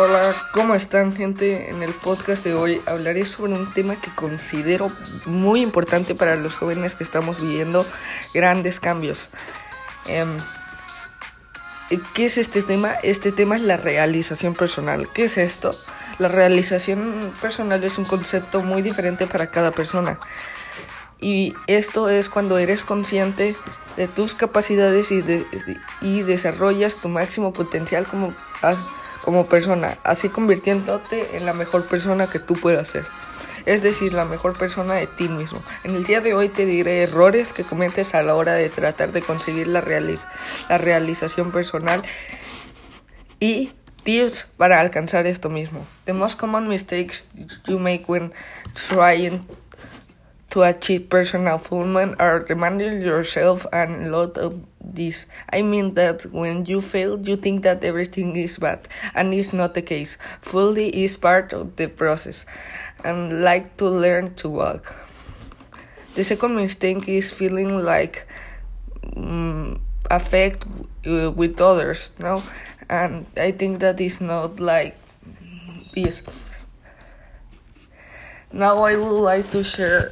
Hola, ¿cómo están gente? En el podcast de hoy hablaré sobre un tema que considero muy importante para los jóvenes que estamos viviendo grandes cambios. Em, ¿Qué es este tema? Este tema es la realización personal. ¿Qué es esto? La realización personal es un concepto muy diferente para cada persona. Y esto es cuando eres consciente de tus capacidades y, y desarrollas tu máximo potencial como como persona, así convirtiéndote en la mejor persona que tú puedas ser. Es decir, la mejor persona de ti mismo. En el día de hoy te diré errores que cometes a la hora de tratar de conseguir la, la realización personal y tips para alcanzar esto mismo. The most common mistakes you make when trying to achieve personal fulfillment are reminding yourself and a lot of this. I mean that when you fail, you think that everything is bad, and it's not the case. Fully is part of the process, and like to learn to walk. The second mistake is feeling like um, affect uh, with others, no, and I think that is not like this. Now I would like to share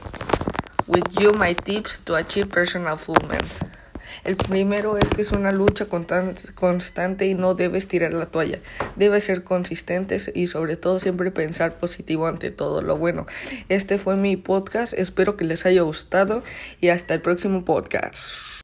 with you my tips to achieve personal fulfillment. El primero es que es una lucha constante y no debes tirar la toalla. Debes ser consistentes y sobre todo siempre pensar positivo ante todo lo bueno. Este fue mi podcast, espero que les haya gustado y hasta el próximo podcast.